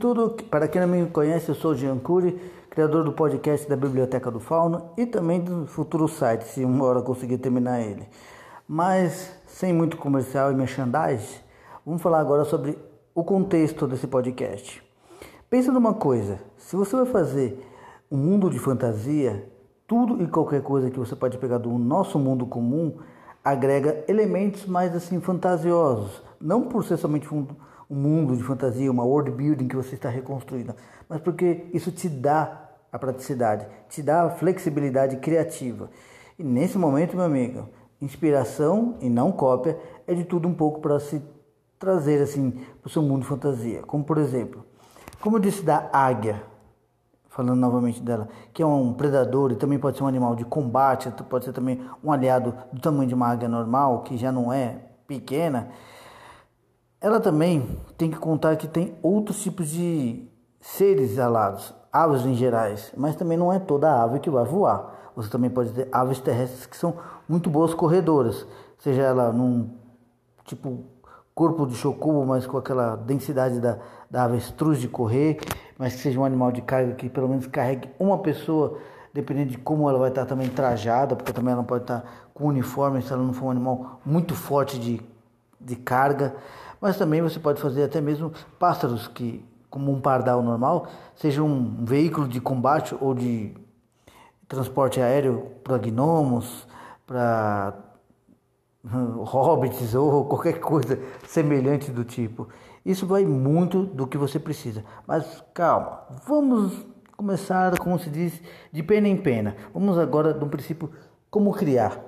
Tudo para quem não me conhece, eu sou Jean Cury, criador do podcast da Biblioteca do Fauno e também do futuro site, se uma hora conseguir terminar ele. Mas sem muito comercial e merchandising, vamos falar agora sobre o contexto desse podcast. Pensa numa coisa, se você vai fazer um mundo de fantasia, tudo e qualquer coisa que você pode pegar do nosso mundo comum agrega elementos mais assim fantasiosos, não por ser somente um, um mundo de fantasia, uma world building que você está reconstruindo, mas porque isso te dá a praticidade, te dá a flexibilidade criativa. E nesse momento, meu amigo, inspiração e não cópia é de tudo um pouco para se trazer assim para o seu mundo de fantasia. Como por exemplo, como eu disse da águia, falando novamente dela, que é um predador e também pode ser um animal de combate, pode ser também um aliado do tamanho de uma águia normal, que já não é pequena. Ela também tem que contar que tem outros tipos de seres alados, aves em gerais, mas também não é toda ave que vai voar. Você também pode ter aves terrestres que são muito boas corredoras, seja ela num tipo corpo de chocubo, mas com aquela densidade da, da avestruz de correr, mas que seja um animal de carga que pelo menos carregue uma pessoa, dependendo de como ela vai estar também trajada, porque também ela não pode estar com uniforme se ela não for um animal muito forte de, de carga. Mas também você pode fazer até mesmo pássaros que, como um pardal normal, seja um veículo de combate ou de transporte aéreo para gnomos, para hobbits ou qualquer coisa semelhante do tipo. Isso vai muito do que você precisa. Mas calma, vamos começar, como se diz, de pena em pena. Vamos agora do princípio como criar.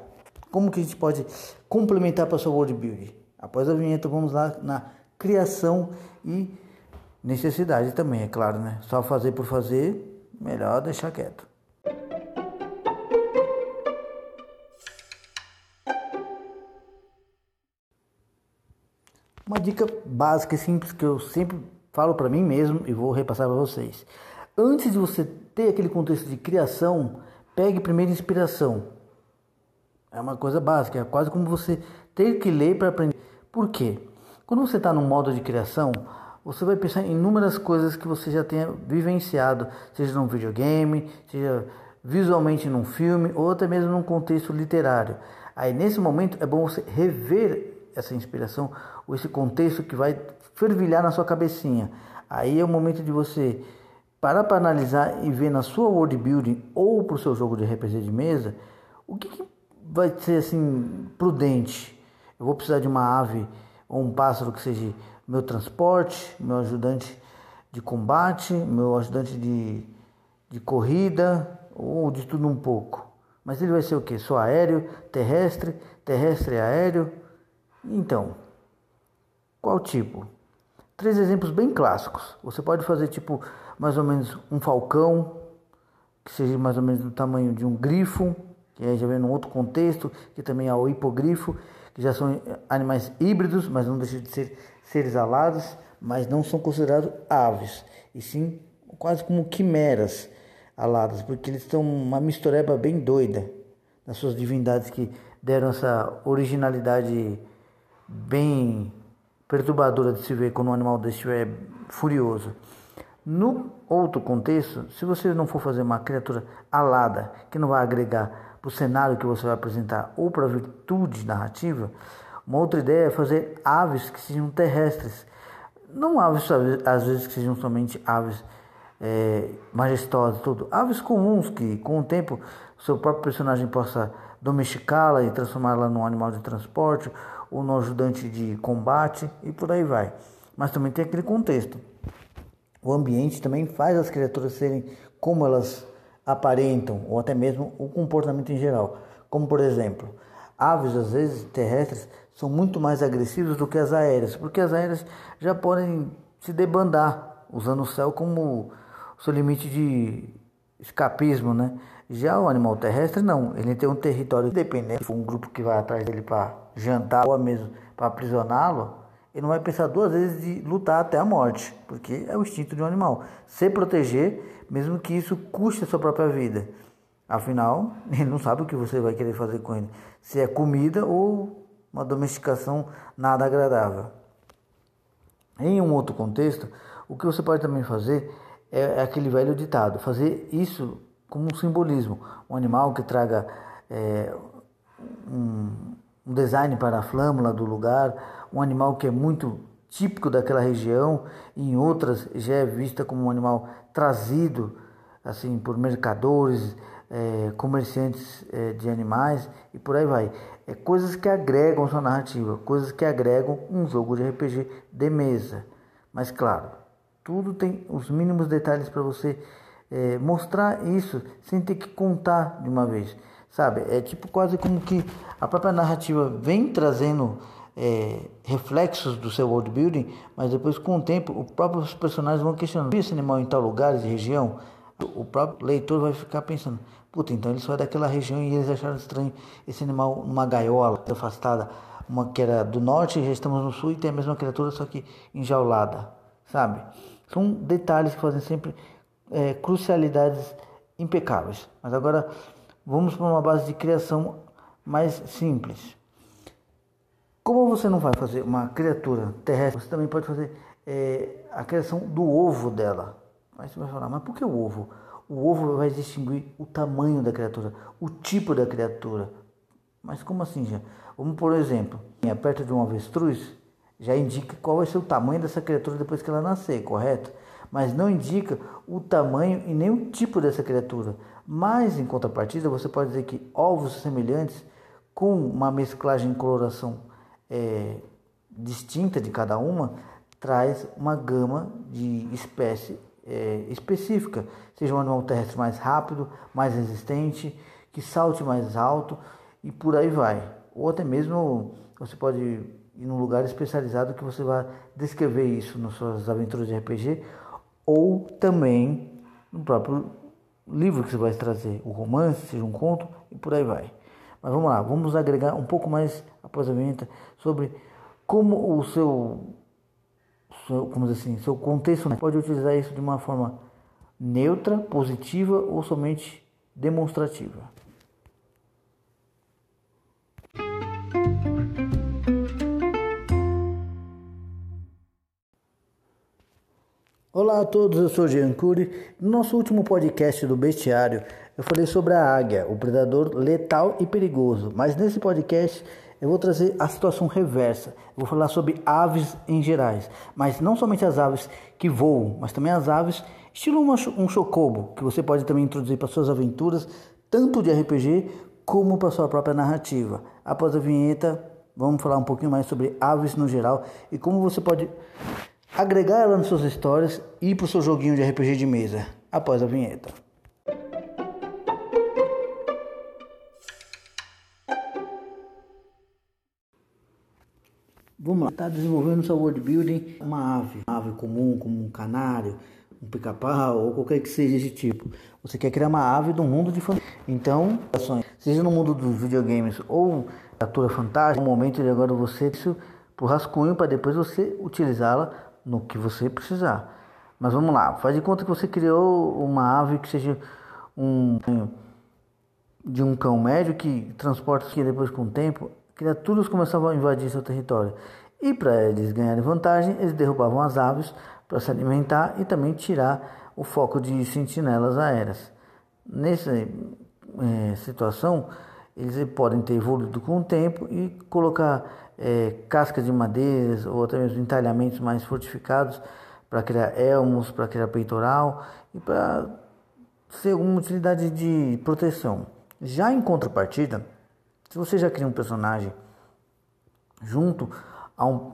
Como que a gente pode complementar para seu world building. Após a vinheta, vamos lá na criação e necessidade também, é claro, né? Só fazer por fazer, melhor deixar quieto. Uma dica básica e simples que eu sempre falo para mim mesmo e vou repassar para vocês. Antes de você ter aquele contexto de criação, pegue primeiro inspiração. É uma coisa básica, é quase como você ter que ler para aprender. Por quê? Quando você está no modo de criação, você vai pensar em inúmeras coisas que você já tenha vivenciado, seja num videogame, seja visualmente num filme ou até mesmo num contexto literário. Aí nesse momento é bom você rever essa inspiração ou esse contexto que vai fervilhar na sua cabecinha. Aí é o momento de você parar para analisar e ver na sua world building ou para o seu jogo de RPG de mesa o que, que vai ser assim prudente. Eu vou precisar de uma ave ou um pássaro que seja meu transporte, meu ajudante de combate, meu ajudante de, de corrida ou de tudo um pouco. Mas ele vai ser o que? Só aéreo, terrestre, terrestre aéreo então, qual tipo? Três exemplos bem clássicos. Você pode fazer tipo mais ou menos um falcão, que seja mais ou menos do tamanho de um grifo, que aí já vem num outro contexto, que também é o hipogrifo, que já são animais híbridos, mas não deixam de ser seres alados, mas não são considerados aves, e sim quase como quimeras aladas, porque eles são uma mistureba bem doida das suas divindades que deram essa originalidade bem perturbadora de se ver quando um animal desse estiver furioso. No outro contexto, se você não for fazer uma criatura alada, que não vai agregar para o cenário que você vai apresentar ou para a virtude narrativa, uma outra ideia é fazer aves que sejam terrestres. Não aves, às vezes, que sejam somente aves é, majestosas, tudo. Aves comuns que, com o tempo, seu próprio personagem possa domesticá-la e transformá-la num animal de transporte ou no ajudante de combate e por aí vai. Mas também tem aquele contexto. O ambiente também faz as criaturas serem como elas aparentam, ou até mesmo o comportamento em geral. Como por exemplo, aves às vezes terrestres são muito mais agressivas do que as aéreas, porque as aéreas já podem se debandar, usando o céu como seu limite de escapismo, né? Já o animal terrestre não, ele tem um território for um grupo que vai atrás dele para jantar ou mesmo para aprisioná-lo, ele não vai pensar duas vezes de lutar até a morte, porque é o instinto de um animal. Se proteger, mesmo que isso custe a sua própria vida. Afinal, ele não sabe o que você vai querer fazer com ele. Se é comida ou uma domesticação nada agradável. Em um outro contexto, O que você pode também fazer é, é aquele velho ditado, fazer isso como um simbolismo. Um animal que traga é, um, um design para a flâmula do lugar, um animal que é muito típico daquela região, em outras já é vista como um animal trazido assim por mercadores, é, comerciantes é, de animais e por aí vai. É coisas que agregam sua narrativa, coisas que agregam um jogo de RPG de mesa. Mas claro, tudo tem os mínimos detalhes para você é, mostrar isso sem ter que contar de uma vez, sabe? É tipo quase como que a própria narrativa vem trazendo é, reflexos do seu world building, mas depois com o tempo os próprios personagens vão questionando: esse animal em tal lugar, de região? O próprio leitor vai ficar pensando: puta, então ele só é daquela região e eles acharam estranho esse animal numa gaiola afastada, uma que era do norte, já estamos no sul e tem a mesma criatura, só que enjaulada, sabe? São detalhes que fazem sempre é, crucialidades impecáveis. Mas agora vamos para uma base de criação mais simples. Como você não vai fazer uma criatura terrestre, você também pode fazer é, a criação do ovo dela. Aí você vai falar, mas por que o ovo? O ovo vai distinguir o tamanho da criatura, o tipo da criatura. Mas como assim, já? Vamos por exemplo, perto de um avestruz, já indica qual vai ser o tamanho dessa criatura depois que ela nascer, correto? Mas não indica o tamanho e nem o tipo dessa criatura. Mas em contrapartida, você pode dizer que ovos semelhantes com uma mesclagem em coloração é, distinta de cada uma traz uma gama de espécie é, específica, seja um animal terrestre mais rápido, mais resistente, que salte mais alto e por aí vai. Ou até mesmo você pode ir num lugar especializado que você vai descrever isso nas suas aventuras de RPG ou também no próprio livro que você vai trazer, o romance, seja um conto e por aí vai. Mas vamos lá, vamos agregar um pouco mais após a vinheta sobre como o seu, seu como dizer assim, seu contexto pode utilizar isso de uma forma neutra, positiva ou somente demonstrativa. Olá a todos, eu sou Jean Cury. No nosso último podcast do Bestiário, eu falei sobre a águia, o predador letal e perigoso. Mas nesse podcast eu vou trazer a situação reversa. Eu vou falar sobre aves em gerais, mas não somente as aves que voam, mas também as aves estilo uma, um chocobo, que você pode também introduzir para suas aventuras, tanto de RPG como para sua própria narrativa. Após a vinheta, vamos falar um pouquinho mais sobre aves no geral e como você pode agregar ela nas suas histórias e para o seu joguinho de RPG de mesa. Após a vinheta. Vamos lá, está desenvolvendo seu world building uma ave, uma ave comum, como um canário, um pica-pau ou qualquer que seja esse tipo. Você quer criar uma ave do mundo de fantasia. Então, seja no mundo dos videogames ou criatura fantástica, no momento de agora você isso pro rascunho para depois você utilizá-la no que você precisar. Mas vamos lá, faz de conta que você criou uma ave que seja um de um cão médio que transporta que depois com o tempo criaturas começavam a invadir seu território. E para eles ganharem vantagem, eles derrubavam as aves para se alimentar e também tirar o foco de sentinelas aéreas. Nessa é, situação, eles podem ter evoluído com o tempo e colocar é, cascas de madeiras ou até mesmo entalhamentos mais fortificados para criar elmos, para criar peitoral e para ser uma utilidade de proteção. Já em contrapartida, se você já cria um personagem junto a um,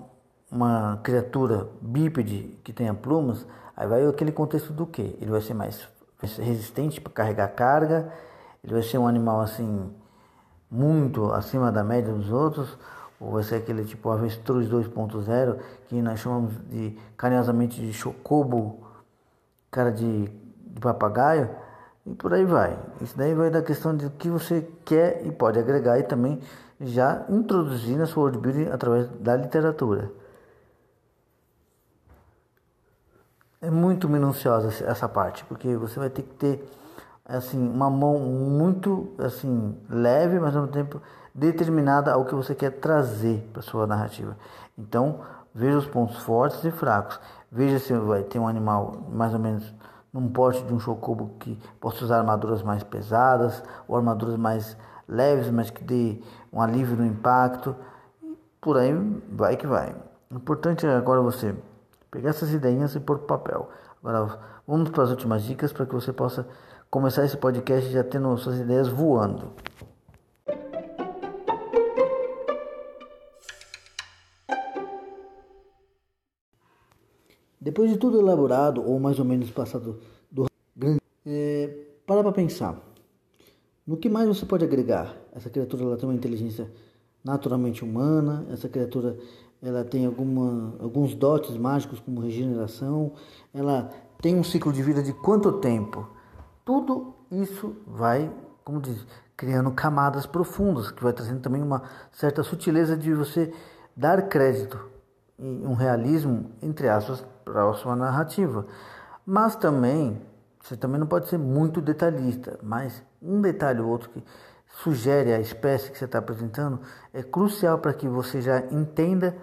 uma criatura bípede que tenha plumas, aí vai aquele contexto do que? Ele vai ser mais resistente para carregar carga, ele vai ser um animal assim muito acima da média dos outros, ou vai ser aquele tipo avestruz 2.0 que nós chamamos de carinhosamente de chocobo, cara de, de papagaio e por aí vai. Isso daí vai da questão de que você quer e pode agregar e também já introduzir na sua world building através da literatura. É muito minuciosa essa parte, porque você vai ter que ter assim uma mão muito assim leve, mas ao mesmo tempo determinada ao que você quer trazer para sua narrativa. Então, veja os pontos fortes e fracos. Veja se vai ter um animal mais ou menos num porte de um chocobo que possa usar armaduras mais pesadas ou armaduras mais leves, mas que dê um alívio no impacto. E por aí vai que vai. O importante é agora você pegar essas ideias e pôr para papel. Agora vamos para as últimas dicas para que você possa começar esse podcast já tendo suas ideias voando. Depois de tudo elaborado, ou mais ou menos passado do grande, é, para para pensar. No que mais você pode agregar? Essa criatura ela tem uma inteligência naturalmente humana, essa criatura ela tem alguma, alguns dotes mágicos como regeneração, ela tem um ciclo de vida de quanto tempo? Tudo isso vai, como diz, criando camadas profundas, que vai trazendo também uma certa sutileza de você dar crédito e um realismo, entre aspas, para a sua narrativa. Mas também, você também não pode ser muito detalhista, mas um detalhe ou outro que sugere a espécie que você está apresentando é crucial para que você já entenda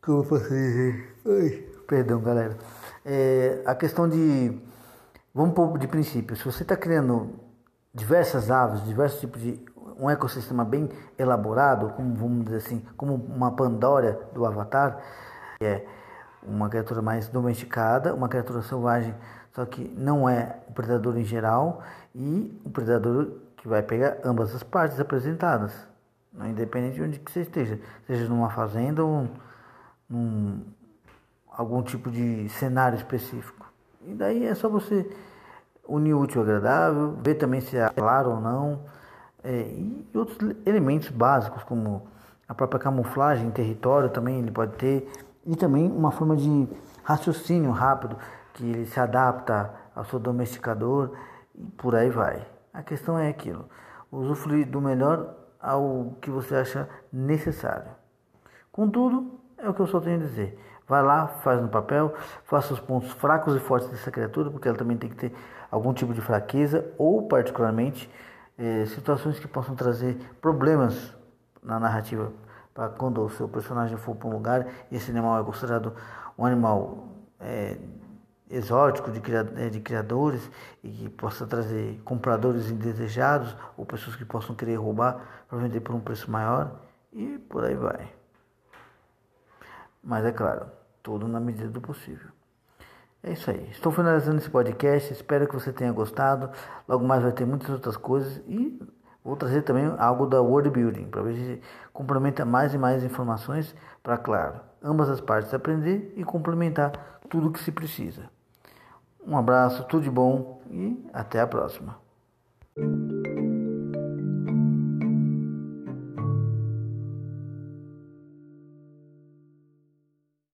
como fazer. Ai, perdão, galera. É, a questão de. Vamos pôr de princípio. Se você está criando diversas aves, diversos tipos de. Um ecossistema bem elaborado, como vamos dizer assim, como uma Pandora do Avatar, que é uma criatura mais domesticada, uma criatura selvagem, só que não é o predador em geral, e o predador que vai pegar ambas as partes apresentadas, independente de onde que você esteja, seja numa fazenda ou num algum tipo de cenário específico. E daí é só você unir útil ao agradável, ver também se é claro ou não, é, e outros elementos básicos, como a própria camuflagem, território também ele pode ter, e também uma forma de raciocínio rápido, que ele se adapta ao seu domesticador e por aí vai. A questão é aquilo, usufruir do melhor ao que você acha necessário. Contudo, é o que eu só tenho a dizer. Vai lá, faz no papel, faça os pontos fracos e fortes dessa criatura, porque ela também tem que ter algum tipo de fraqueza ou, particularmente, eh, situações que possam trazer problemas na narrativa. Para quando o seu personagem for para um lugar e esse animal é considerado um animal é, exótico de, eh, de criadores e que possa trazer compradores indesejados ou pessoas que possam querer roubar para vender por um preço maior e por aí vai. Mas é claro, tudo na medida do possível. É isso aí. Estou finalizando esse podcast. Espero que você tenha gostado. Logo mais vai ter muitas outras coisas e vou trazer também algo da World Building para ver se complementa mais e mais informações para, claro, ambas as partes aprender e complementar tudo que se precisa. Um abraço, tudo de bom e até a próxima.